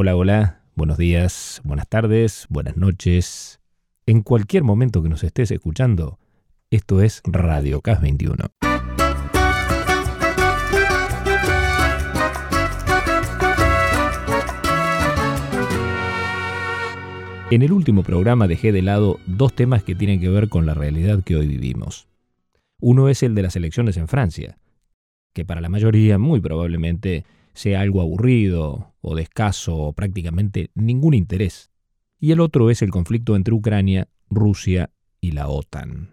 Hola, hola, buenos días, buenas tardes, buenas noches. En cualquier momento que nos estés escuchando, esto es Radio CAS 21. En el último programa dejé de lado dos temas que tienen que ver con la realidad que hoy vivimos. Uno es el de las elecciones en Francia, que para la mayoría muy probablemente sea algo aburrido o de escaso o prácticamente ningún interés. Y el otro es el conflicto entre Ucrania, Rusia y la OTAN.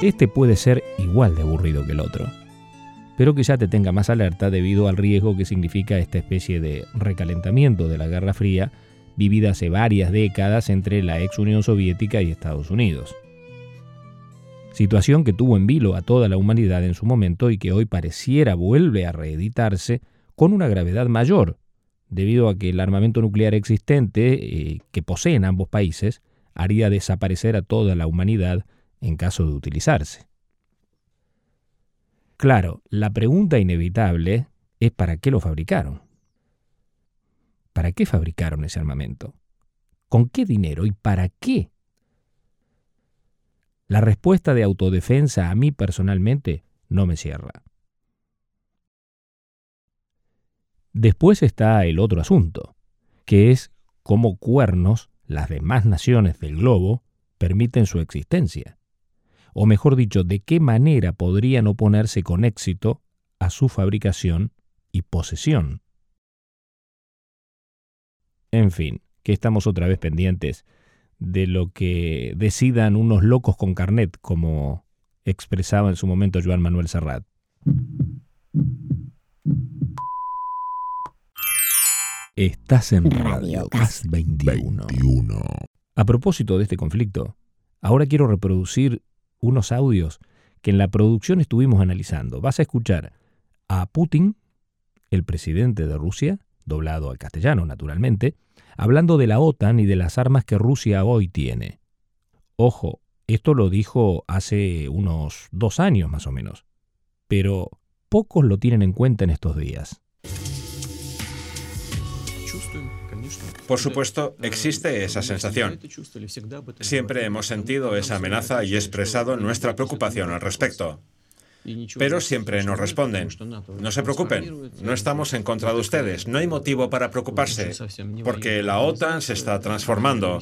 Este puede ser igual de aburrido que el otro pero que ya te tenga más alerta debido al riesgo que significa esta especie de recalentamiento de la Guerra Fría vivida hace varias décadas entre la ex Unión Soviética y Estados Unidos. Situación que tuvo en vilo a toda la humanidad en su momento y que hoy pareciera vuelve a reeditarse con una gravedad mayor, debido a que el armamento nuclear existente eh, que poseen ambos países haría desaparecer a toda la humanidad en caso de utilizarse. Claro, la pregunta inevitable es ¿para qué lo fabricaron? ¿Para qué fabricaron ese armamento? ¿Con qué dinero y para qué? La respuesta de autodefensa a mí personalmente no me cierra. Después está el otro asunto, que es cómo cuernos las demás naciones del globo permiten su existencia o mejor dicho, de qué manera podrían oponerse con éxito a su fabricación y posesión. En fin, que estamos otra vez pendientes de lo que decidan unos locos con carnet, como expresaba en su momento Joan Manuel Serrat. Estás en Radio CAS 21. A propósito de este conflicto, ahora quiero reproducir unos audios que en la producción estuvimos analizando. Vas a escuchar a Putin, el presidente de Rusia, doblado al castellano naturalmente, hablando de la OTAN y de las armas que Rusia hoy tiene. Ojo, esto lo dijo hace unos dos años más o menos, pero pocos lo tienen en cuenta en estos días. Por supuesto, existe esa sensación. Siempre hemos sentido esa amenaza y expresado nuestra preocupación al respecto. Pero siempre nos responden, no se preocupen, no estamos en contra de ustedes, no hay motivo para preocuparse, porque la OTAN se está transformando,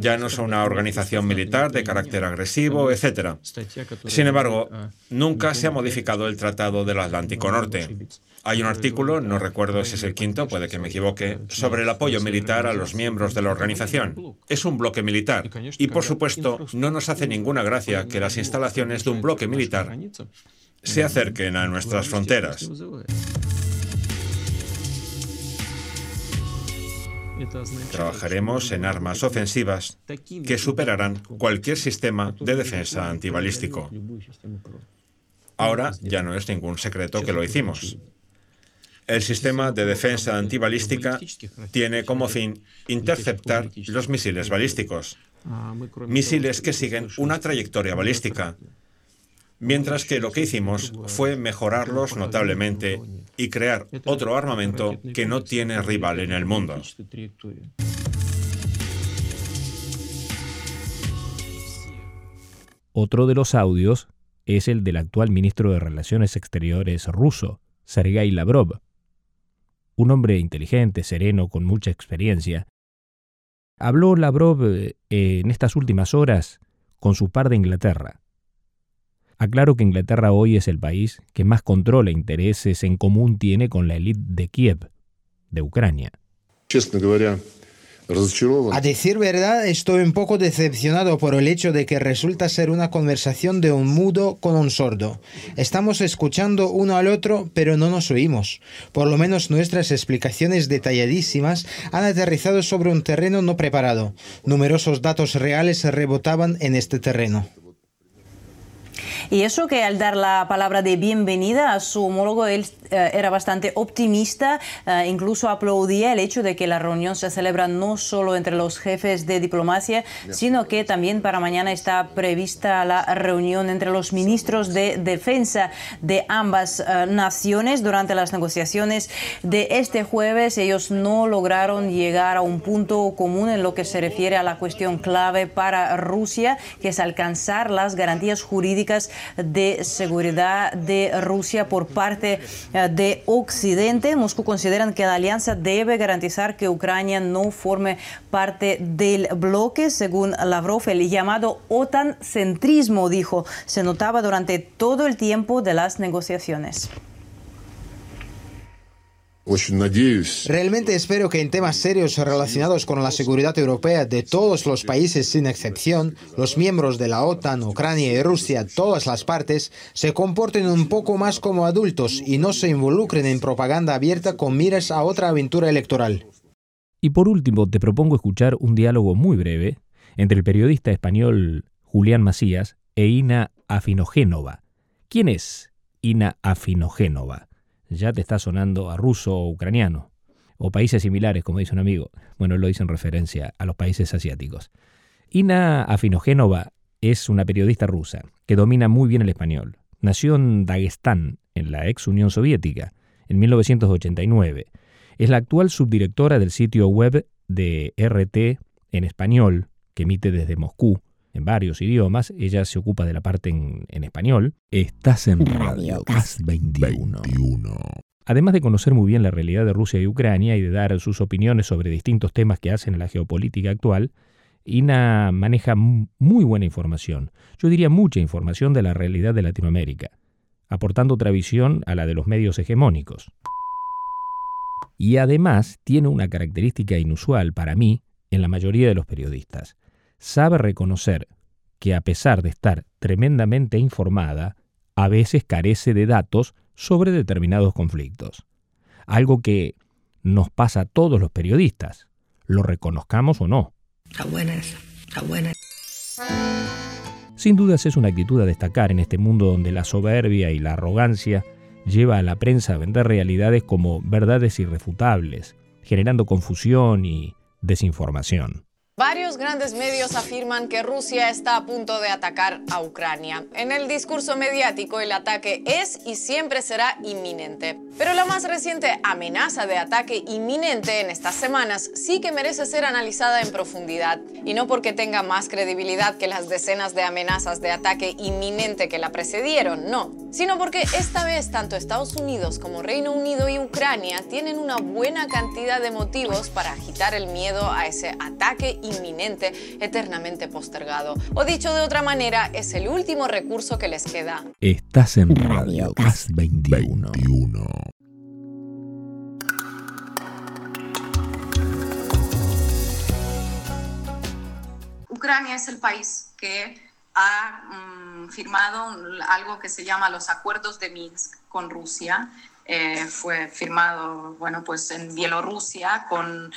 ya no es una organización militar de carácter agresivo, etc. Sin embargo, nunca se ha modificado el Tratado del Atlántico Norte. Hay un artículo, no recuerdo si es el quinto, puede que me equivoque, sobre el apoyo militar a los miembros de la organización. Es un bloque militar. Y por supuesto, no nos hace ninguna gracia que las instalaciones de un bloque militar se acerquen a nuestras fronteras. Trabajaremos en armas ofensivas que superarán cualquier sistema de defensa antibalístico. Ahora ya no es ningún secreto que lo hicimos. El sistema de defensa antibalística tiene como fin interceptar los misiles balísticos, misiles que siguen una trayectoria balística, mientras que lo que hicimos fue mejorarlos notablemente y crear otro armamento que no tiene rival en el mundo. Otro de los audios es el del actual ministro de Relaciones Exteriores ruso, Sergei Lavrov, un hombre inteligente, sereno, con mucha experiencia. Habló Lavrov eh, en estas últimas horas con su par de Inglaterra. Aclaro que Inglaterra hoy es el país que más control e intereses en común tiene con la élite de Kiev, de Ucrania. A decir verdad, estoy un poco decepcionado por el hecho de que resulta ser una conversación de un mudo con un sordo. Estamos escuchando uno al otro, pero no nos oímos. Por lo menos nuestras explicaciones detalladísimas han aterrizado sobre un terreno no preparado. Numerosos datos reales rebotaban en este terreno. Y eso que al dar la palabra de bienvenida a su homólogo, él eh, era bastante optimista, eh, incluso aplaudía el hecho de que la reunión se celebra no solo entre los jefes de diplomacia, sino que también para mañana está prevista la reunión entre los ministros de defensa de ambas eh, naciones durante las negociaciones de este jueves. Ellos no lograron llegar a un punto común en lo que se refiere a la cuestión clave para Rusia, que es alcanzar las garantías jurídicas de seguridad de Rusia por parte eh, de Occidente. Moscú consideran que la alianza debe garantizar que Ucrania no forme parte del bloque, según Lavrov, el llamado OTAN-centrismo, dijo, se notaba durante todo el tiempo de las negociaciones. Realmente espero que en temas serios relacionados con la seguridad europea de todos los países sin excepción, los miembros de la OTAN, Ucrania y Rusia, todas las partes, se comporten un poco más como adultos y no se involucren en propaganda abierta con miras a otra aventura electoral. Y por último, te propongo escuchar un diálogo muy breve entre el periodista español Julián Macías e Ina Afinogénova. ¿Quién es Ina Afinogénova? Ya te está sonando a ruso o ucraniano, o países similares, como dice un amigo. Bueno, lo dice en referencia a los países asiáticos. Ina Afinogénova es una periodista rusa que domina muy bien el español. Nació en Dagestán, en la ex Unión Soviética, en 1989. Es la actual subdirectora del sitio web de RT en español, que emite desde Moscú, en varios idiomas. Ella se ocupa de la parte en, español. Estás en Radio Gas 21. Además de conocer muy bien la realidad de Rusia y Ucrania y de dar sus opiniones sobre distintos temas que hacen en la geopolítica actual, Ina maneja muy buena información, yo diría mucha información de la realidad de Latinoamérica, aportando otra visión a la de los medios hegemónicos. Y además tiene una característica inusual para mí en la mayoría de los periodistas sabe reconocer que a pesar de estar tremendamente informada, a veces carece de datos sobre determinados conflictos. Algo que nos pasa a todos los periodistas, lo reconozcamos o no. Sin dudas es una actitud a destacar en este mundo donde la soberbia y la arrogancia lleva a la prensa a vender realidades como verdades irrefutables, generando confusión y desinformación. Varios grandes medios afirman que Rusia está a punto de atacar a Ucrania. En el discurso mediático el ataque es y siempre será inminente. Pero la más reciente amenaza de ataque inminente en estas semanas sí que merece ser analizada en profundidad. Y no porque tenga más credibilidad que las decenas de amenazas de ataque inminente que la precedieron, no. Sino porque esta vez tanto Estados Unidos como Reino Unido y Ucrania tienen una buena cantidad de motivos para agitar el miedo a ese ataque inminente, eternamente postergado. O dicho de otra manera, es el último recurso que les queda. Estás en Radio Gas 21. Ucrania es el país que ha mm, firmado algo que se llama los acuerdos de Minsk con Rusia. Eh, fue firmado, bueno, pues en Bielorrusia con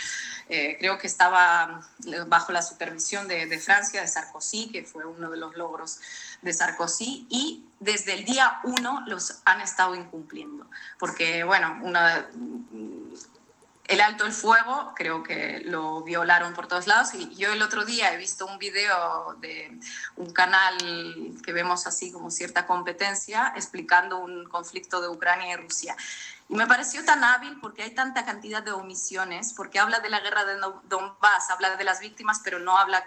eh, creo que estaba bajo la supervisión de, Francia, de Sarkozy, que fue uno de los logros de Sarkozy, y desde el día uno los han estado incumpliendo, porque, bueno, una, el alto el fuego creo que lo violaron por todos lados. Y yo el otro día he visto un video de un canal que vemos así como cierta competencia explicando un conflicto de Ucrania y Rusia. Y me pareció tan hábil porque hay tanta cantidad de omisiones, porque habla de la guerra de Donbass, habla de las víctimas, pero no habla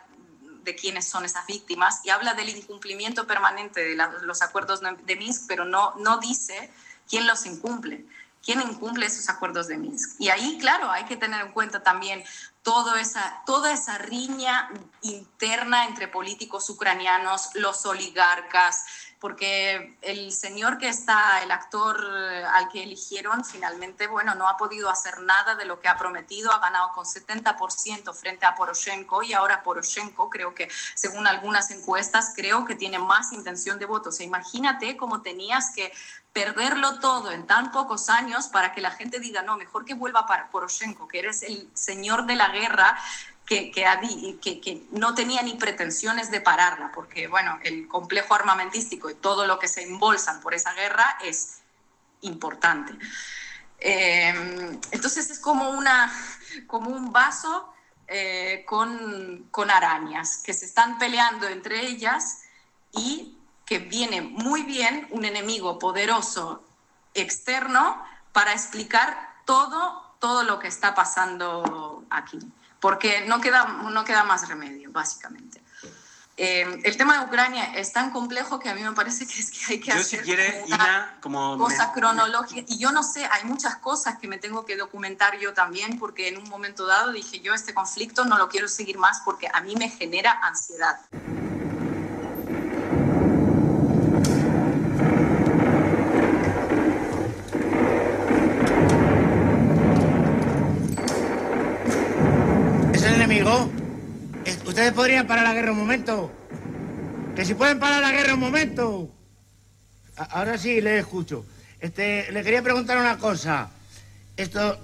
de quiénes son esas víctimas, y habla del incumplimiento permanente de los acuerdos de Minsk, pero no, no dice quién los incumple quién incumple esos acuerdos de Minsk. Y ahí, claro, hay que tener en cuenta también todo esa, toda esa riña interna entre políticos ucranianos, los oligarcas, porque el señor que está, el actor eh, al que eligieron, finalmente, bueno, no ha podido hacer nada de lo que ha prometido, ha ganado con 70% frente a Poroshenko y ahora Poroshenko, creo que según algunas encuestas, creo que tiene más intención de voto. O sea, imagínate cómo tenías que perderlo todo en tan pocos años para que la gente diga, no, mejor que vuelva para Poroshenko, que eres el señor de la guerra, que, que, no tenía ni pretensiones de pararla, porque bueno, el complejo armamentístico y todo lo que se embolsan por esa guerra es importante. Eh, entonces es como, una, como un vaso eh, con, con arañas que se están peleando entre ellas y que viene muy bien un enemigo poderoso externo para explicar todo, todo lo que está pasando aquí porque no queda, no queda más remedio, básicamente. Eh, el tema de Ucrania es tan complejo que a mí me parece que es que hay que hacer si quiere, una como cosa cronológica. Y yo no sé, hay muchas cosas que me tengo que documentar yo también, porque en un momento dado dije yo este conflicto no lo quiero seguir más porque a mí me genera ansiedad. Ustedes podrían parar la guerra un momento. Que si pueden parar la guerra un momento. ahora sí, le escucho. Este, le quería preguntar una cosa. Esto,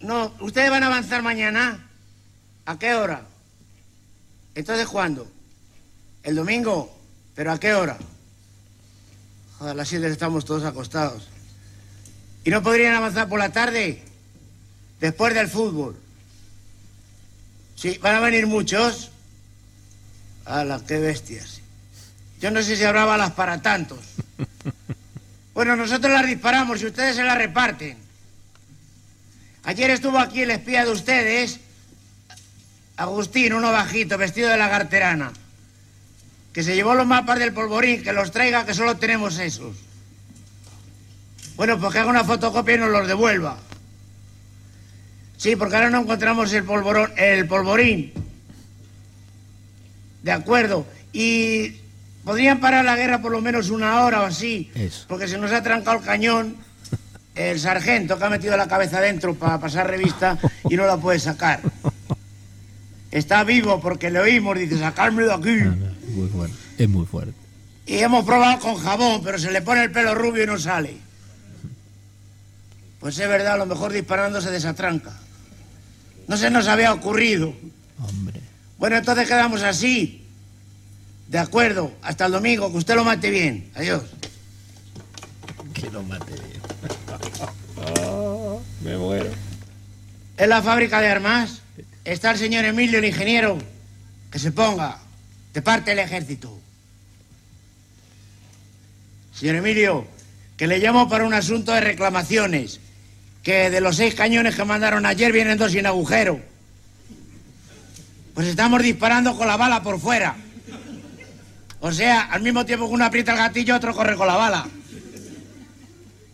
no, ¿ustedes van a avanzar mañana? ¿A qué hora? Entonces, ¿cuándo? ¿El domingo? ¿Pero a qué hora? a las siete estamos todos acostados. ¿Y no podrían avanzar por la tarde? Después del fútbol. Sí, van a venir muchos. ¡Hala, qué bestias! Yo no sé si habrá balas para tantos. Bueno, nosotros las disparamos y ustedes se las reparten. Ayer estuvo aquí el espía de ustedes, Agustín, uno bajito, vestido de lagarterana, que se llevó los mapas del polvorín, que los traiga, que solo tenemos esos. Bueno, pues que haga una fotocopia y nos los devuelva. Sí, porque ahora no encontramos el, polvorón, el polvorín. De acuerdo. Y podrían parar la guerra por lo menos una hora o así. Porque se nos ha trancado el cañón. El sargento que ha metido la cabeza dentro para pasar revista y no la puede sacar. Está vivo porque le oímos, dice, sacarme de aquí. muy fuerte. Es muy fuerte. Y hemos probado con jabón, pero se le pone el pelo rubio y no sale. Pues es verdad, a lo mejor disparando se desatranca. No se nos había ocurrido. Hombre. Bueno, entonces quedamos así. De acuerdo. Hasta el domingo. Que usted lo mate bien. Adiós. Que lo mate bien. Oh, me muero. En la fábrica de armas está el señor Emilio, el ingeniero. Que se ponga de parte del ejército. Señor Emilio, que le llamo para un asunto de reclamaciones que de los seis cañones que mandaron ayer vienen dos sin agujero. Pues estamos disparando con la bala por fuera. O sea, al mismo tiempo que uno aprieta el gatillo, otro corre con la bala.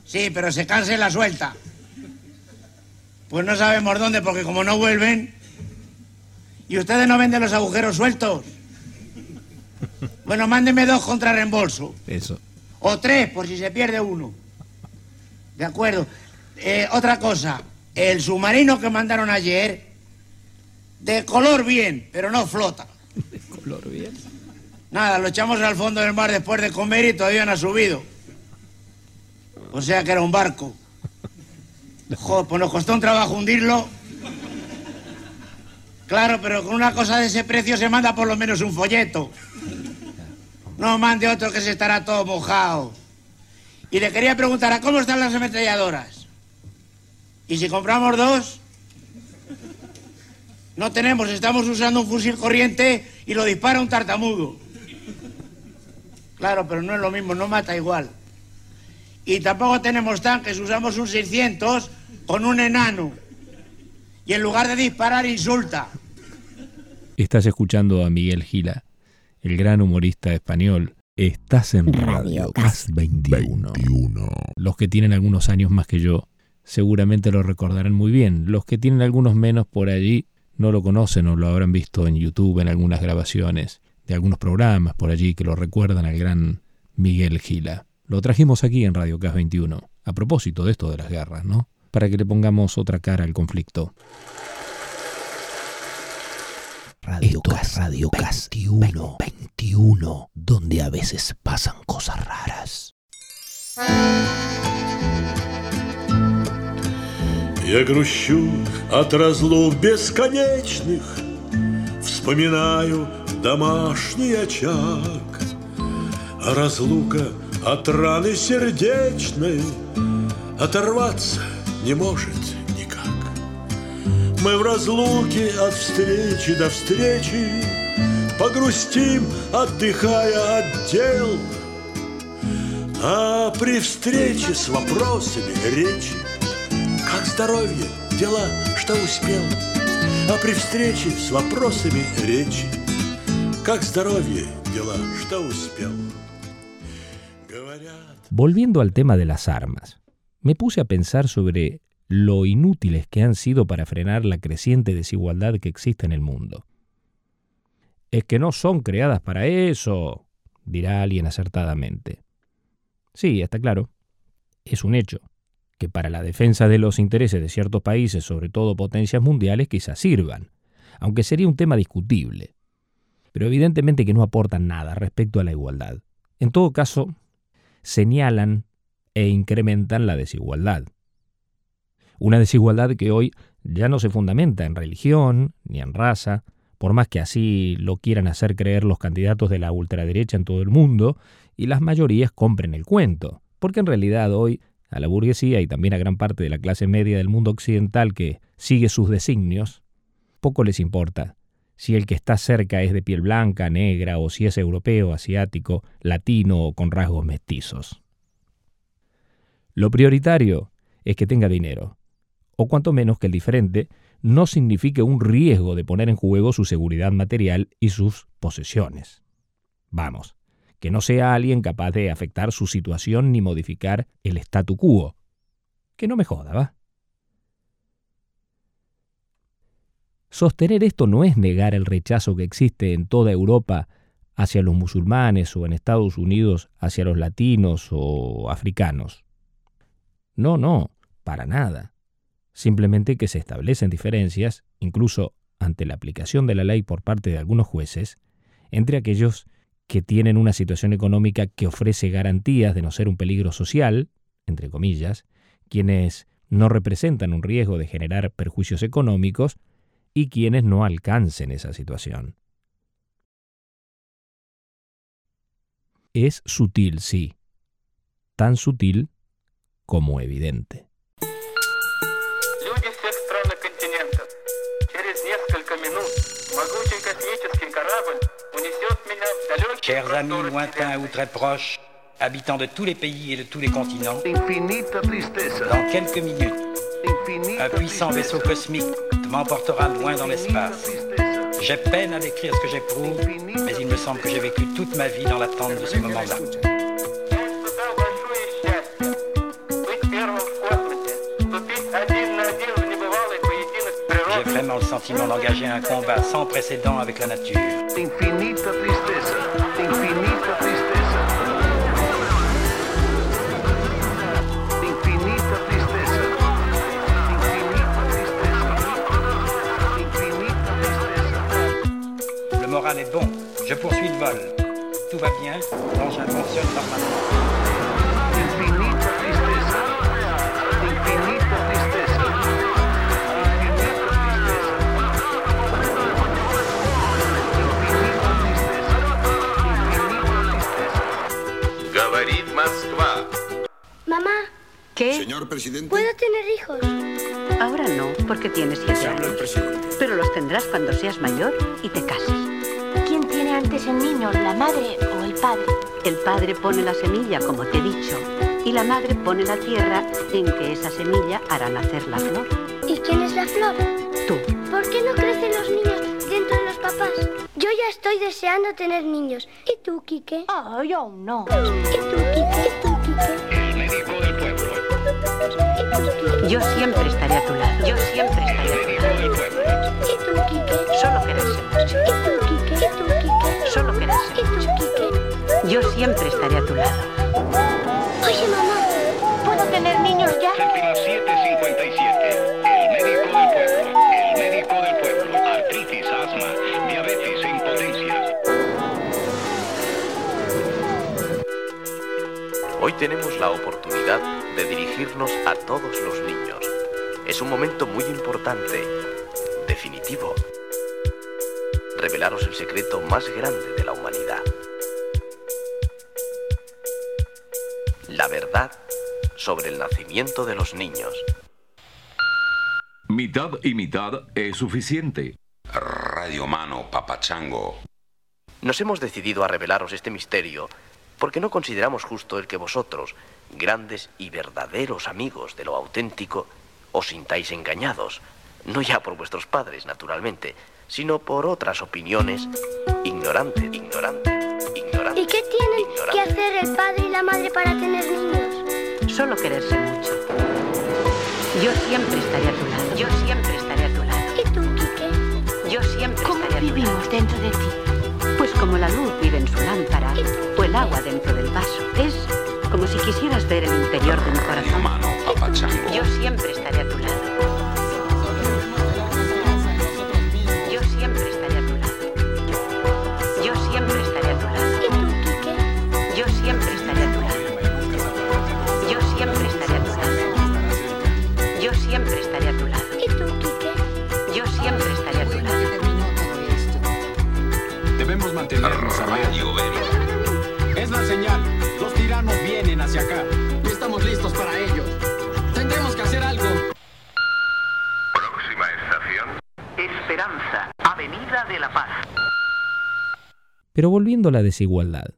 Sí, pero se cansa y la suelta. Pues no sabemos dónde, porque como no vuelven... ¿Y ustedes no venden los agujeros sueltos? Bueno, mándeme dos contra reembolso. Eso. O tres, por si se pierde uno. De acuerdo. Eh, otra cosa, el submarino que mandaron ayer, de color bien, pero no flota. ¿De color bien? Nada, lo echamos al fondo del mar después de comer y todavía no ha subido. O sea que era un barco. Joder, pues nos costó un trabajo hundirlo. Claro, pero con una cosa de ese precio se manda por lo menos un folleto. No mande otro que se estará todo mojado. Y le quería preguntar, ¿a cómo están las ametralladoras? ¿Y si compramos dos? No tenemos, estamos usando un fusil corriente y lo dispara un tartamudo. Claro, pero no es lo mismo, no mata igual. Y tampoco tenemos tanques, usamos un 600 con un enano. Y en lugar de disparar, insulta. Estás escuchando a Miguel Gila, el gran humorista español. Estás en Radio Gas 21. 21. Los que tienen algunos años más que yo seguramente lo recordarán muy bien. Los que tienen algunos menos por allí no lo conocen o lo habrán visto en YouTube en algunas grabaciones de algunos programas por allí que lo recuerdan al gran Miguel Gila. Lo trajimos aquí en Radio Cas 21, a propósito de esto de las guerras, ¿no? Para que le pongamos otra cara al conflicto. Radio Cas, Radio Cas 21, 21, donde a veces pasan cosas raras. Я грущу от разлук бесконечных. Вспоминаю домашний очаг, А разлука от раны сердечной Оторваться не может никак. Мы в разлуке от встречи до встречи Погрустим, отдыхая от дел. А при встрече с вопросами речи Как здоровье, дела, что успел А при встрече с вопросами rечи Как здоровье, дела, что успел Volviendo al tema de las armas, me puse a pensar sobre lo inútiles que han sido para frenar la creciente desigualdad que existe en el mundo. Es que no son creadas para eso, dirá alguien acertadamente. Sí, está claro. Es un hecho que para la defensa de los intereses de ciertos países, sobre todo potencias mundiales, quizás sirvan, aunque sería un tema discutible. Pero evidentemente que no aportan nada respecto a la igualdad. En todo caso, señalan e incrementan la desigualdad. Una desigualdad que hoy ya no se fundamenta en religión ni en raza, por más que así lo quieran hacer creer los candidatos de la ultraderecha en todo el mundo, y las mayorías compren el cuento, porque en realidad hoy a la burguesía y también a gran parte de la clase media del mundo occidental que sigue sus designios, poco les importa si el que está cerca es de piel blanca, negra, o si es europeo, asiático, latino o con rasgos mestizos. Lo prioritario es que tenga dinero, o cuanto menos que el diferente no signifique un riesgo de poner en juego su seguridad material y sus posesiones. Vamos, que no sea alguien capaz de afectar su situación ni modificar el statu quo. Que no me joda, ¿va? Sostener esto no es negar el rechazo que existe en toda Europa hacia los musulmanes o en Estados Unidos hacia los latinos o africanos. No, no, para nada. Simplemente que se establecen diferencias, incluso ante la aplicación de la ley por parte de algunos jueces, entre aquellos que tienen una situación económica que ofrece garantías de no ser un peligro social, entre comillas, quienes no representan un riesgo de generar perjuicios económicos, y quienes no alcancen esa situación. Es sutil, sí, tan sutil como evidente. Chers amis lointains ou très proches, habitants de tous les pays et de tous les continents, dans quelques minutes, un puissant vaisseau cosmique m'emportera loin dans l'espace. J'ai peine à décrire ce que j'éprouve, mais il me semble que j'ai vécu toute ma vie dans l'attente de ce moment-là. J'ai vraiment le sentiment d'engager un combat sans précédent avec la nature. Est bon. Je poursuis le vol. Tout va bien. L'engin fonctionne normalement. Говорит Моskva. Mamá. ¿Qué? Señor presidente. ¿Puedo tener hijos? Ahora no, porque tienes siete años. Pero los tendrás cuando seas mayor y te cases antes el niño, la madre o el padre? El padre pone la semilla, como te he dicho, y la madre pone la tierra en que esa semilla hará nacer la flor. ¿Y quién es la flor? Tú. ¿Por qué no crecen los niños dentro de los papás? Yo ya estoy deseando tener niños. ¿Y tú, Quique? Ah, yo no. ¿Y tú, Quique? ¿Y tú, Quique? El médico del pueblo. Yo siempre estaré a tu lado. Yo siempre estaré a tu lado. ¿Y tú, Quique? Solo queremos. ¿Y tú, Quique? ¿Y tú, Quique? Solo queremos. ¿Y tú, Quique? Yo siempre estaré a tu lado. Oye, mamá, ¿puedo tener niños ya? Séptima 757. El médico del pueblo. El médico del pueblo. Artritis, asma, Hoy tenemos la oportunidad de dirigirnos a todos los niños. Es un momento muy importante, definitivo. revelaros el secreto más grande de la humanidad. La verdad sobre el nacimiento de los niños. Mitad y mitad es suficiente. Radio Mano, Papachango. Nos hemos decidido a revelaros este misterio porque no consideramos justo el que vosotros, grandes y verdaderos amigos de lo auténtico, os sintáis engañados, no ya por vuestros padres, naturalmente, sino por otras opiniones ignorantes, ignorantes, ignorantes. ¿Y qué tienen que hacer el padre y la madre para tener niños? Solo quererse mucho. Yo siempre estaré a tu lado. Yo siempre estaré a tu lado. ¿Y tú, Quique? Yo siempre ¿Cómo estaré a tu lado. vivimos dentro de ti? Como la luz vive en su lámpara o el agua dentro del vaso. Es como si quisieras ver el interior de mi corazón. Mano. Yo siempre estaré a tu lado. Es la señal. Los tiranos vienen hacia acá. Y estamos listos para ellos. Tendremos que hacer algo. Próxima estación. Esperanza, Avenida de la Paz. Pero volviendo a la desigualdad.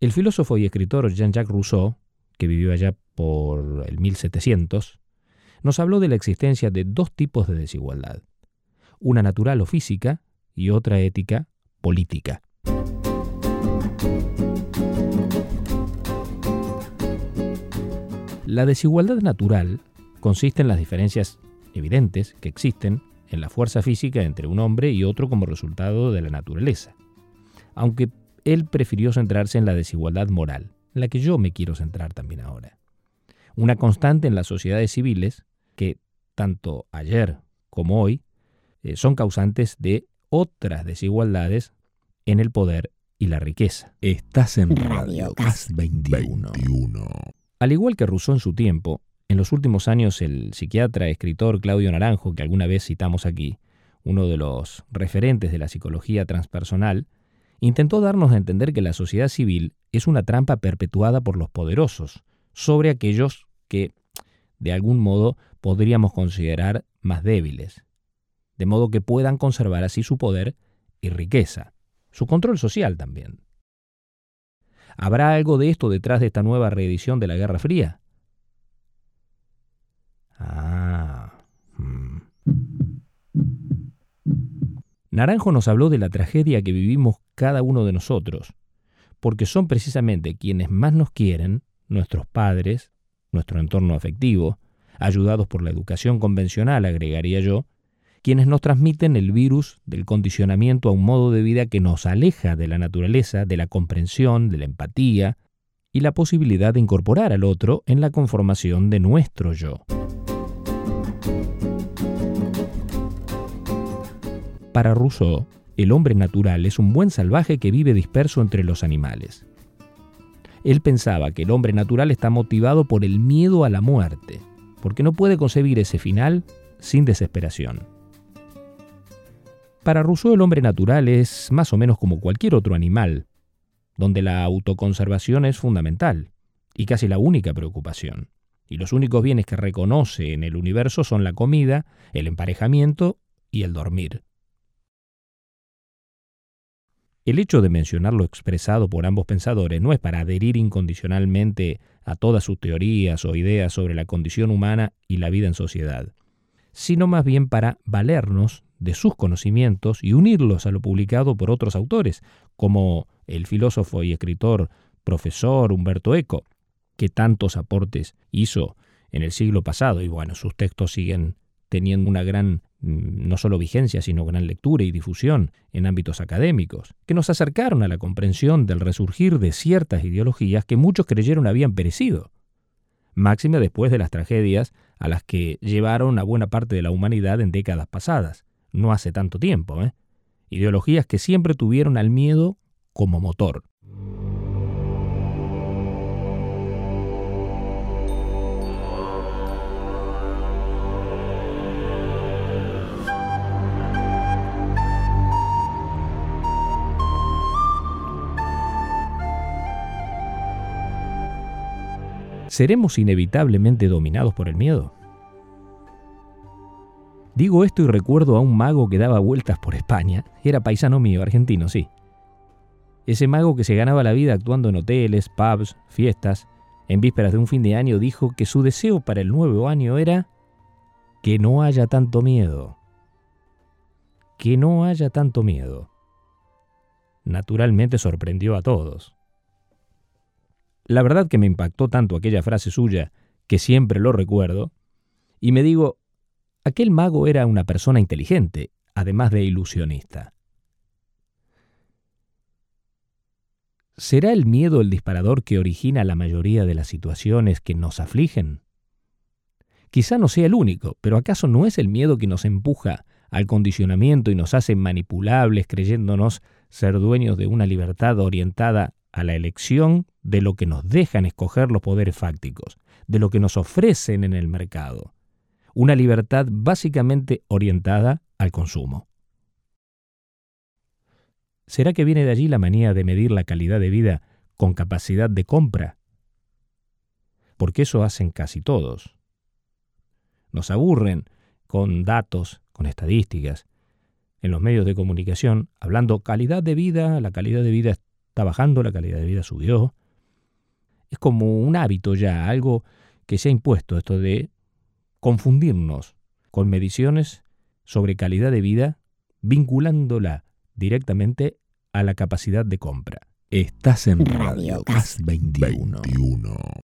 El filósofo y escritor Jean-Jacques Rousseau, que vivió allá por el 1700, nos habló de la existencia de dos tipos de desigualdad, una natural o física y otra ética política. La desigualdad natural consiste en las diferencias evidentes que existen en la fuerza física entre un hombre y otro como resultado de la naturaleza. Aunque él prefirió centrarse en la desigualdad moral, en la que yo me quiero centrar también ahora. Una constante en las sociedades civiles que, tanto ayer como hoy, eh, son causantes de otras desigualdades en el poder y la riqueza. Estás en Radio Gas 21. Al igual que Rousseau en su tiempo, en los últimos años el psiquiatra escritor Claudio Naranjo, que alguna vez citamos aquí, uno de los referentes de la psicología transpersonal, intentó darnos a entender que la sociedad civil es una trampa perpetuada por los poderosos sobre aquellos que, de algún modo, podríamos considerar más débiles, de modo que puedan conservar así su poder y riqueza, su control social también. ¿Habrá algo de esto detrás de esta nueva reedición de la Guerra Fría? Ah. hmm. Naranjo nos habló de la tragedia que vivimos cada uno de nosotros, porque son precisamente quienes más nos quieren, nuestros padres, nuestro entorno afectivo, ayudados por la educación convencional, agregaría yo, quienes nos transmiten el virus del condicionamiento a un modo de vida que nos aleja de la naturaleza, de la comprensión, de la empatía y la posibilidad de incorporar al otro en la conformación de nuestro yo. Para Rousseau, el hombre natural es un buen salvaje que vive disperso entre los animales. Él pensaba que el hombre natural está motivado por el miedo a la muerte, porque no puede concebir ese final sin desesperación. Para Rousseau el hombre natural es más o menos como cualquier otro animal, donde la autoconservación es fundamental y casi la única preocupación. Y los únicos bienes que reconoce en el universo son la comida, el emparejamiento y el dormir. El hecho de mencionar lo expresado por ambos pensadores no es para adherir incondicionalmente a todas sus teorías o ideas sobre la condición humana y la vida en sociedad, sino más bien para valernos de sus conocimientos y unirlos a lo publicado por otros autores, como el filósofo y escritor profesor Humberto Eco, que tantos aportes hizo en el siglo pasado. Y bueno, sus textos siguen teniendo una gran mm, no solo vigencia, sino gran lectura y difusión en ámbitos académicos, que nos acercaron a la comprensión del resurgir de ciertas ideologías que muchos creyeron habían perecido, máxime después de las tragedias a las que llevaron a buena parte de la humanidad en décadas pasadas, no hace tanto tiempo, ¿eh? ideologías que siempre tuvieron al miedo como motor. ¿Seremos inevitablemente dominados por el miedo? Digo esto y recuerdo a un mago que daba vueltas por España. Era paisano mío, argentino, sí. Ese mago que se ganaba la vida actuando en hoteles, pubs, fiestas, en vísperas de un fin de año, dijo que su deseo para el nuevo año era que no haya tanto miedo. Que no haya tanto miedo. Naturalmente sorprendió a todos. La verdad que me impactó tanto aquella frase suya, que siempre lo recuerdo, y me digo, aquel mago era una persona inteligente, además de ilusionista. ¿Será el miedo el disparador que origina la mayoría de las situaciones que nos afligen? Quizá no sea el único, pero ¿acaso no es el miedo que nos empuja al condicionamiento y nos hace manipulables creyéndonos ser dueños de una libertad orientada a la elección de lo que nos dejan escoger los poderes fácticos, de lo que nos ofrecen en el mercado? Una libertad básicamente orientada al consumo. ¿Será que viene de allí la manía de medir la calidad de vida con capacidad de compra? Porque eso hacen casi todos. Nos aburren con datos, con estadísticas, en los medios de comunicación, hablando calidad de vida, la calidad de vida está bajando, la calidad de vida subió. Es como un hábito ya, algo que se ha impuesto, esto de confundirnos con mediciones sobre calidad de vida, vinculándola directamente a la capacidad de compra. Estás en Radio Gas 21.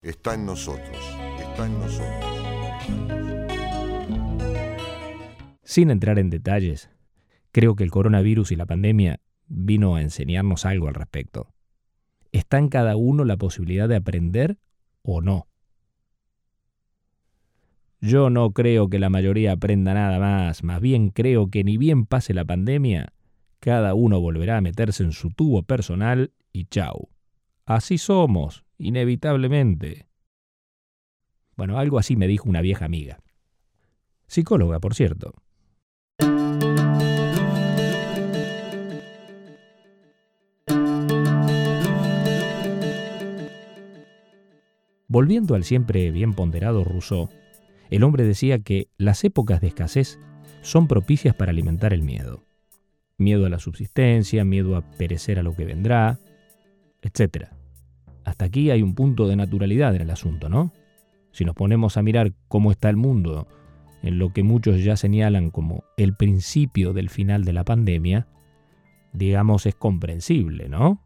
Está en nosotros, está en nosotros. Sin entrar en detalles, creo que el coronavirus y la pandemia vino a enseñarnos algo al respecto. Está en cada uno la posibilidad de aprender o no. Yo no creo que la mayoría aprenda nada más, más bien creo que ni bien pase la pandemia, cada uno volverá a meterse en su tubo personal y chau. Así somos, inevitablemente. Bueno, algo así me dijo una vieja amiga. Psicóloga, por cierto. Volviendo al siempre bien ponderado Rousseau, el hombre decía que las épocas de escasez son propicias para alimentar el miedo miedo a la subsistencia, miedo a perecer a lo que vendrá, etc. Hasta aquí hay un punto de naturalidad en el asunto, ¿no? Si nos ponemos a mirar cómo está el mundo, en lo que muchos ya señalan como el principio del final de la pandemia, digamos es comprensible, ¿no?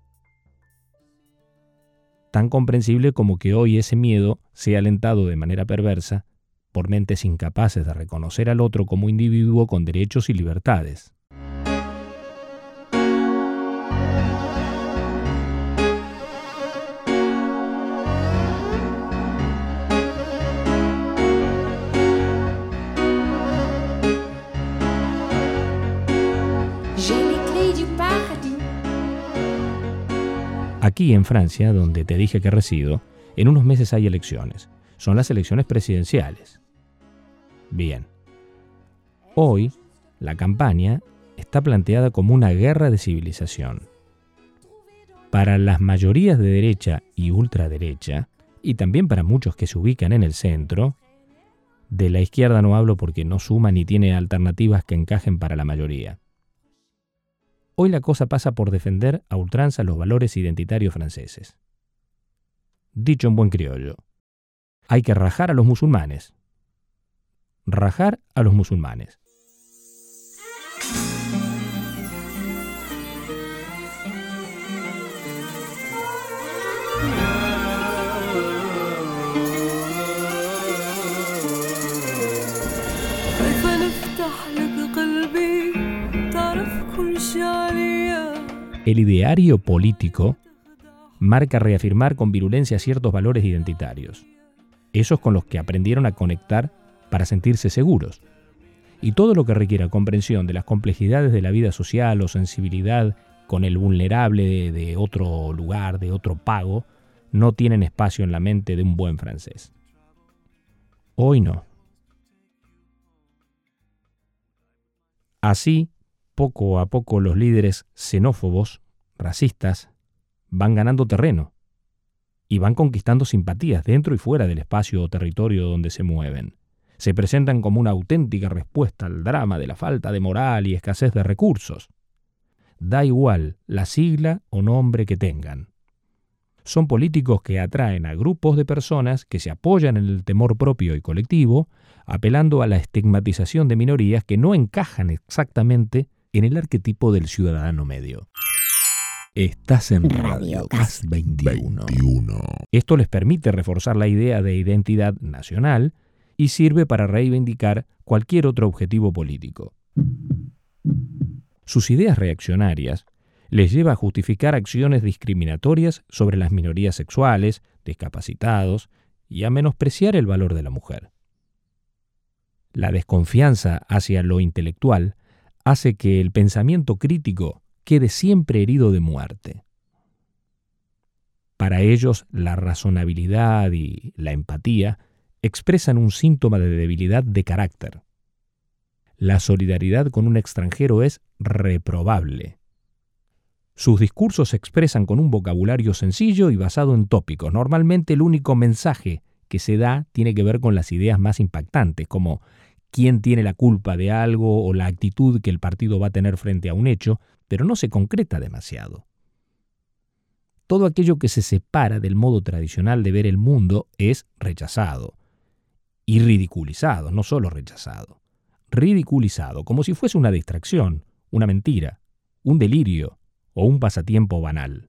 Tan comprensible como que hoy ese miedo sea alentado de manera perversa por mentes incapaces de reconocer al otro como individuo con derechos y libertades. Aquí en Francia, donde te dije que resido, en unos meses hay elecciones. Son las elecciones presidenciales. Bien. Hoy, la campaña está planteada como una guerra de civilización. Para las mayorías de derecha y ultraderecha, y también para muchos que se ubican en el centro, de la izquierda no hablo porque no suma ni tiene alternativas que encajen para la mayoría. Hoy la cosa pasa por defender a ultranza los valores identitarios franceses. Dicho en buen criollo, hay que rajar a los musulmanes. Rajar a los musulmanes. El ideario político marca reafirmar con virulencia ciertos valores identitarios, esos con los que aprendieron a conectar para sentirse seguros. Y todo lo que requiera comprensión de las complejidades de la vida social o sensibilidad con el vulnerable de, otro lugar, de otro pago, no tienen espacio en la mente de un buen francés. Hoy no. Así, poco a poco los líderes xenófobos, racistas, van ganando terreno. y van conquistando simpatías dentro y fuera del espacio o territorio donde se mueven. Se presentan como una auténtica respuesta al drama de la falta de moral y escasez de recursos. Da igual la sigla o nombre que tengan. Son políticos que atraen a grupos de personas que se apoyan en el temor propio y colectivo, apelando a la estigmatización de minorías que no encajan exactamente en el arquetipo del ciudadano medio. Estás en Radio Gas 21. Esto les permite reforzar la idea de identidad nacional y sirve para reivindicar cualquier otro objetivo político. Sus ideas reaccionarias les lleva a justificar acciones discriminatorias sobre las minorías sexuales, discapacitados y a menospreciar el valor de la mujer. La desconfianza hacia lo intelectual hace que el pensamiento crítico quede siempre herido de muerte. Para ellos, la razonabilidad y la empatía expresan un síntoma de debilidad de carácter. La solidaridad con un extranjero es reprobable. Sus discursos se expresan con un vocabulario sencillo y basado en tópicos. Normalmente el único mensaje que se da tiene que ver con las ideas más impactantes, como quién tiene la culpa de algo o la actitud que el partido va a tener frente a un hecho, pero no se concreta demasiado. Todo aquello que se separa del modo tradicional de ver el mundo es rechazado y ridiculizado, no solo rechazado, ridiculizado, como si fuese una distracción, una mentira, un delirio o un pasatiempo banal.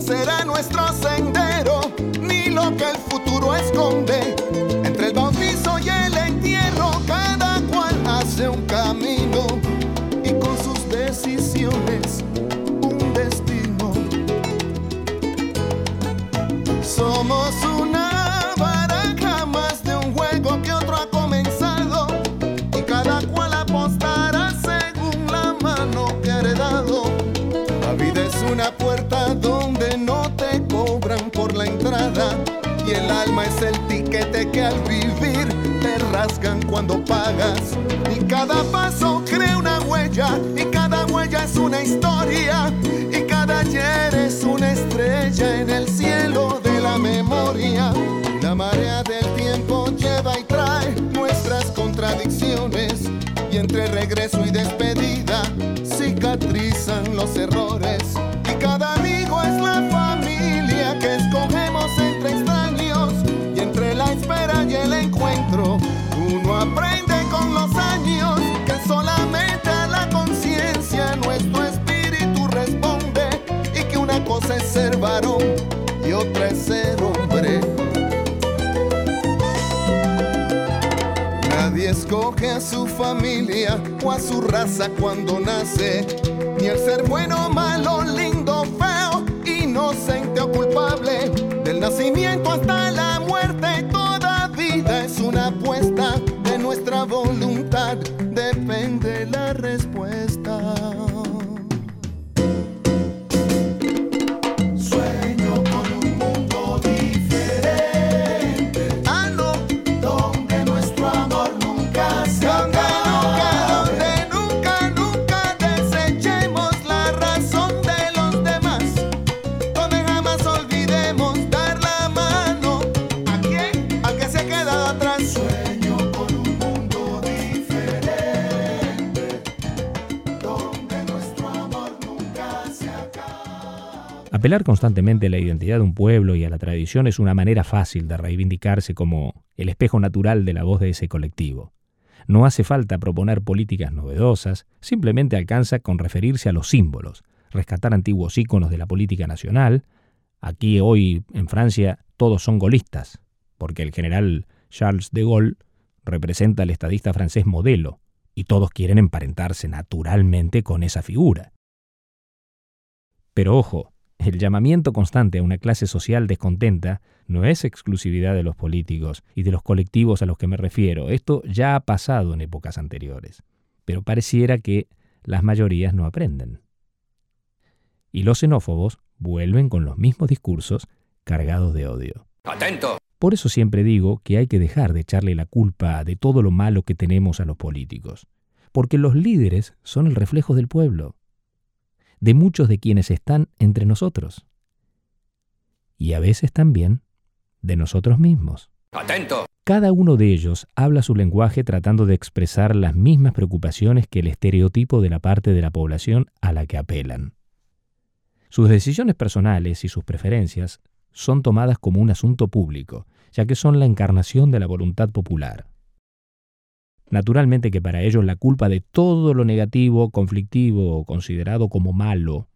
será nuestro sendero, ni lo que el futuro esconde. Y el alma es el tiquete que al vivir te rasgan cuando pagas. Y cada paso crea una huella y cada huella es una historia y cada ayer es una estrella en el cielo de la memoria. La marea del tiempo lleva y trae nuestras contradicciones y entre regreso y despedida cicatrizan los errores. Escoge a su familia o a su raza cuando nace, ni el ser bueno, malo, lindo, feo, inocente o culpable. Del nacimiento hasta la muerte, toda vida es una apuesta. De nuestra voluntad depende la respuesta. Apelar constantemente a la identidad de un pueblo y a la tradición es una manera fácil de reivindicarse como el espejo natural de la voz de ese colectivo. No hace falta proponer políticas novedosas, simplemente alcanza con referirse a los símbolos, rescatar antiguos íconos de la política nacional. Aquí hoy en Francia todos son golistas, porque el general Charles de Gaulle representa al estadista francés modelo, y todos quieren emparentarse naturalmente con esa figura. Pero ojo, el llamamiento constante a una clase social descontenta no es exclusividad de los políticos y de los colectivos a los que me refiero. Esto ya ha pasado en épocas anteriores. Pero pareciera que las mayorías no aprenden. Y los xenófobos vuelven con los mismos discursos cargados de odio. ¡Atento! Por eso siempre digo que hay que dejar de echarle la culpa de todo lo malo que tenemos a los políticos. Porque los líderes son el reflejo del pueblo de muchos de quienes están entre nosotros. Y a veces también de nosotros mismos. ¡Atento! Cada uno de ellos habla su lenguaje tratando de expresar las mismas preocupaciones que el estereotipo de la parte de la población a la que apelan. Sus decisiones personales y sus preferencias son tomadas como un asunto público, ya que son la encarnación de la voluntad popular. Naturalmente que para ellos la culpa de todo lo negativo, conflictivo o considerado como malo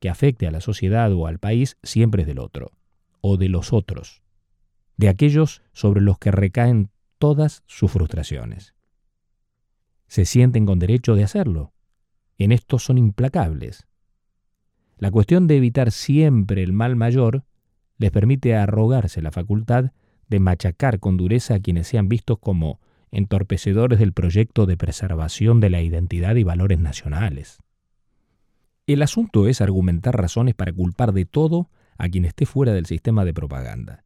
que afecte a la sociedad o al país siempre es del otro, o de los otros, de aquellos sobre los que recaen todas sus frustraciones. Se sienten con derecho de hacerlo. En esto son implacables. La cuestión de evitar siempre el mal mayor les permite arrogarse la facultad de machacar con dureza a quienes sean vistos como entorpecedores del proyecto de preservación de la identidad y valores nacionales. El asunto es argumentar razones para culpar de todo a quien esté fuera del sistema de propaganda,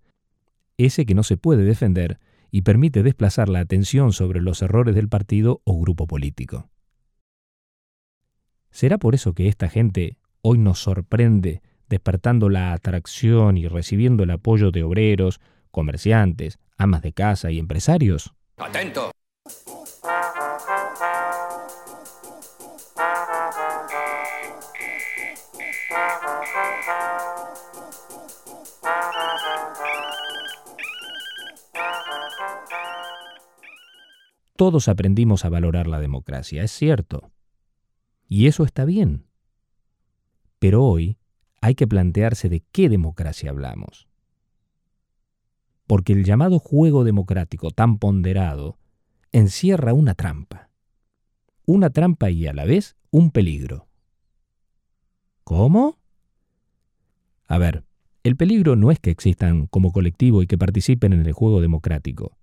ese que no se puede defender y permite desplazar la atención sobre los errores del partido o grupo político. ¿Será por eso que esta gente hoy nos sorprende despertando la atracción y recibiendo el apoyo de obreros, comerciantes, amas de casa y empresarios? ¡Atento! Todos aprendimos a valorar la democracia, es cierto. Y eso está bien. Pero hoy hay que plantearse de qué democracia hablamos porque el llamado juego democrático tan ponderado encierra una trampa. Una trampa y a la vez un peligro. ¿Cómo? A ver, el peligro no es que existan como colectivo y que participen en el juego democrático.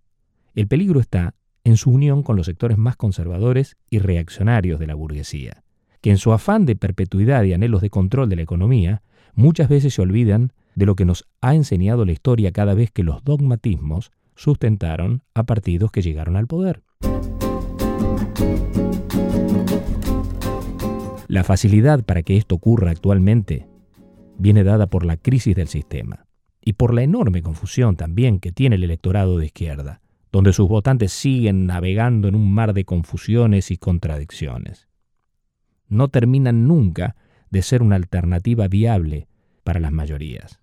El peligro está en su unión con los sectores más conservadores y reaccionarios de la burguesía, que en su afán de perpetuidad y anhelos de control de la economía muchas veces se olvidan de lo que nos ha enseñado la historia cada vez que los dogmatismos sustentaron a partidos que llegaron al poder. La facilidad para que esto ocurra actualmente viene dada por la crisis del sistema y por la enorme confusión también que tiene el electorado de izquierda, donde sus votantes siguen navegando en un mar de confusiones y contradicciones. No terminan nunca de ser una alternativa viable para las mayorías.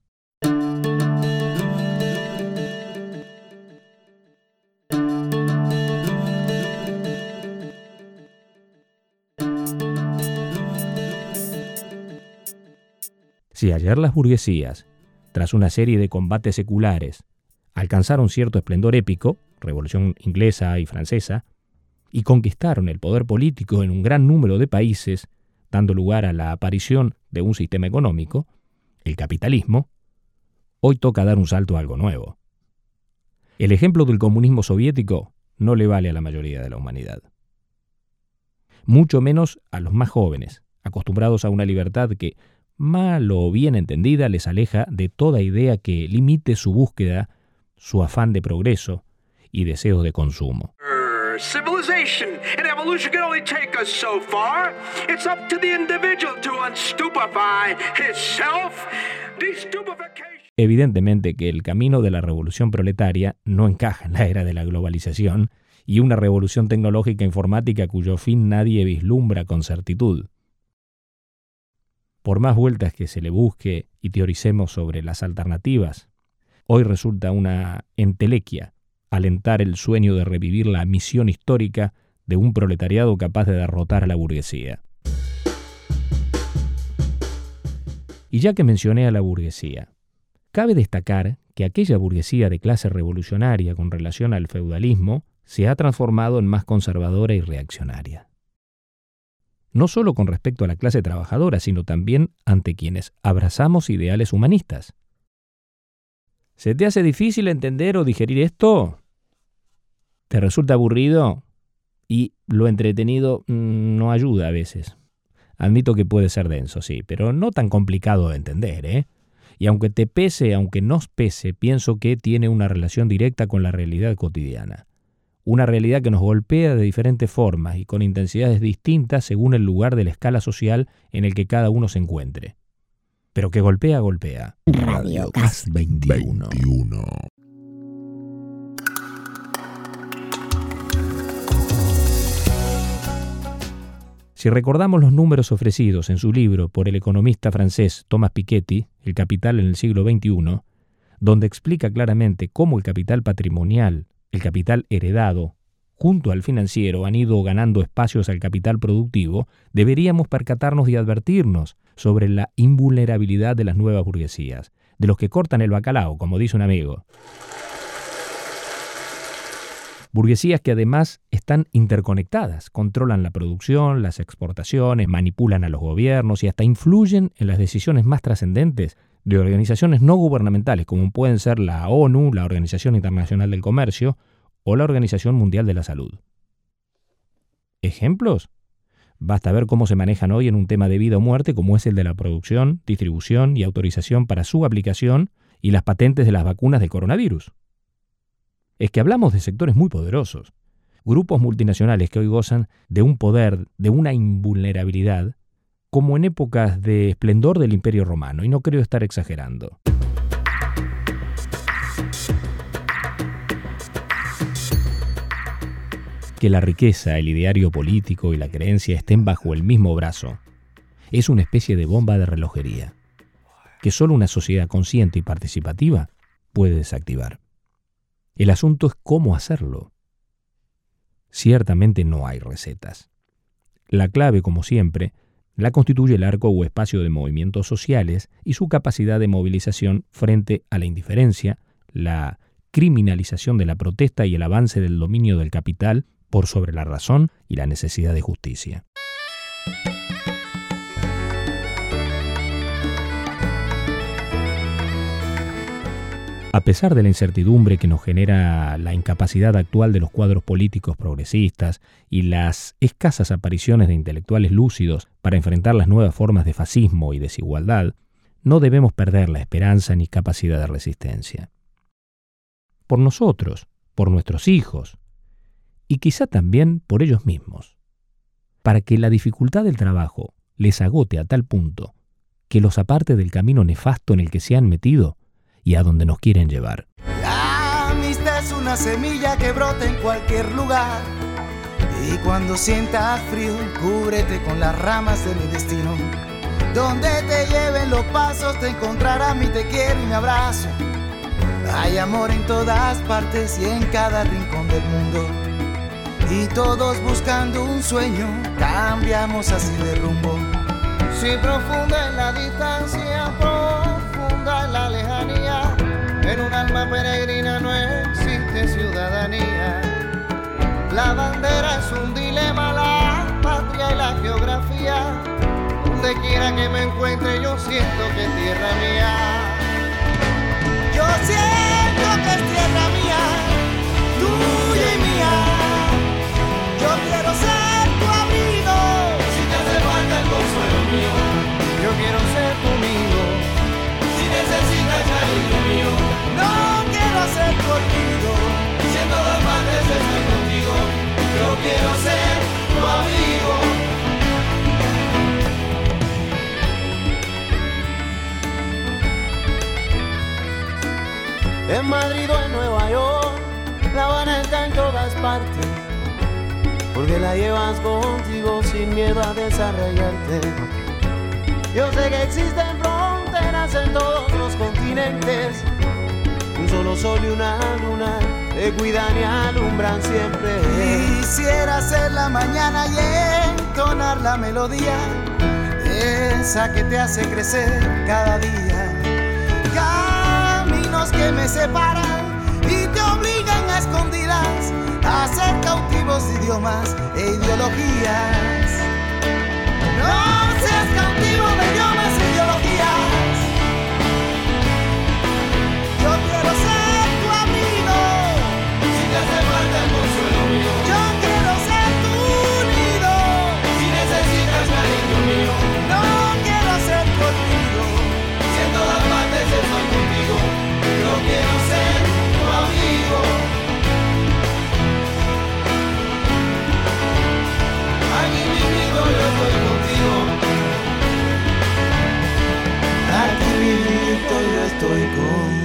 Si ayer las burguesías, tras una serie de combates seculares, alcanzaron cierto esplendor épico, Revolución inglesa y francesa, y conquistaron el poder político en un gran número de países, dando lugar a la aparición de un sistema económico, el capitalismo, hoy toca dar un salto a algo nuevo. El ejemplo del comunismo soviético no le vale a la mayoría de la humanidad. Mucho menos a los más jóvenes, acostumbrados a una libertad que mal o bien entendida, les aleja de toda idea que limite su búsqueda, su afán de progreso y deseos de consumo. Civilization and evolution can only take us so far. It's up to the individual to unstupefy himself. Evidentemente que el camino de la revolución proletaria no encaja en la era de la globalización y una revolución tecnológica informática cuyo fin nadie vislumbra con certitud. Por más vueltas que se le busque y teoricemos sobre las alternativas, hoy resulta una entelequia alentar el sueño de revivir la misión histórica de un proletariado capaz de derrotar a la burguesía. Y ya que mencioné a la burguesía, cabe destacar que aquella burguesía de clase revolucionaria con relación al feudalismo se ha transformado en más conservadora y reaccionaria. No solo con respecto a la clase trabajadora, sino también ante quienes abrazamos ideales humanistas. ¿Se te hace difícil entender o digerir esto? ¿Te resulta aburrido? Y lo entretenido mm, no ayuda a veces. Admito que puede ser denso, sí, pero no tan complicado de entender, ¿eh? Y aunque te pese, aunque nos pese, pienso que tiene una relación directa con la realidad cotidiana. Una realidad que nos golpea de diferentes formas y con intensidades distintas según el lugar de la escala social en el que cada uno se encuentre. Pero que golpea, golpea. Radio Gas 21. Si recordamos los números ofrecidos en su libro por el economista francés Thomas Piketty, El capital en el siglo XXI, donde explica claramente cómo el capital patrimonial, el capital heredado, junto al financiero han ido ganando espacios al capital productivo, deberíamos percatarnos y advertirnos sobre la invulnerabilidad de las nuevas burguesías, de los que cortan el bacalao, como dice un amigo. Burguesías que además están interconectadas, controlan la producción, las exportaciones, manipulan a los gobiernos y hasta influyen en las decisiones más trascendentes de organizaciones no gubernamentales como pueden ser la ONU, la Organización Internacional del Comercio o la Organización Mundial de la Salud. ¿Ejemplos? Basta ver cómo se manejan hoy en un tema de vida o muerte como es el de la producción, distribución y autorización para su aplicación y las patentes de las vacunas del coronavirus es que hablamos de sectores muy poderosos, grupos multinacionales que hoy gozan de un poder, de una invulnerabilidad, como en épocas de esplendor del Imperio Romano, y no creo estar exagerando. Que la riqueza, el ideario político y la creencia estén bajo el mismo brazo es una especie de bomba de relojería, que solo una sociedad consciente y participativa puede desactivar. El asunto es cómo hacerlo. Ciertamente no hay recetas. La clave, como siempre, la constituye el arco o espacio de movimientos sociales y su capacidad de movilización frente a la indiferencia, la criminalización de la protesta y el avance del dominio del capital por sobre la razón y la necesidad de justicia. A pesar de la incertidumbre que nos genera la incapacidad actual de los cuadros políticos progresistas y las escasas apariciones de intelectuales lúcidos para enfrentar las nuevas formas de fascismo y desigualdad, no debemos perder la esperanza ni capacidad de resistencia. Por nosotros, por nuestros hijos, y quizá también por ellos mismos, para que la dificultad del trabajo les agote a tal punto que los aparte del camino nefasto en el que se han metido y a donde nos quieren llevar. La amistad es una semilla que brota en cualquier lugar. Y cuando sientas frío, cúbrete con las ramas de mi destino. Donde te lleven los pasos, te encontrará mi te quiero y mi abrazo. Hay amor en todas partes y en cada rincón del mundo. Y todos buscando un sueño, cambiamos así de rumbo. Si profunda en la distancia, lejanía, en un alma peregrina no existe ciudadanía. La bandera es un dilema, la patria y la geografía. Donde quiera que me encuentre, yo siento que es tierra mía. Yo siento que es tierra mía, tuya y mía. Yo quiero ser tu amigo, si te hace falta el consuelo mío. Yo quiero ser tu ser olvido, si en todas partes estoy contigo. Yo quiero ser tu amigo. En Madrid o en Nueva York, La Habana está en todas partes porque la llevas contigo sin miedo a desarrollarte. Yo sé que existen fronteras en todos los continentes, solo sol y una luna te cuidan y alumbran siempre. Quisiera ser la mañana y entonar la melodía inmensa que te hace crecer cada día. Caminos que me separan y te obligan a escondidas a ser cautivos de idiomas e ideologías. Aquí mismo yo estoy contigo.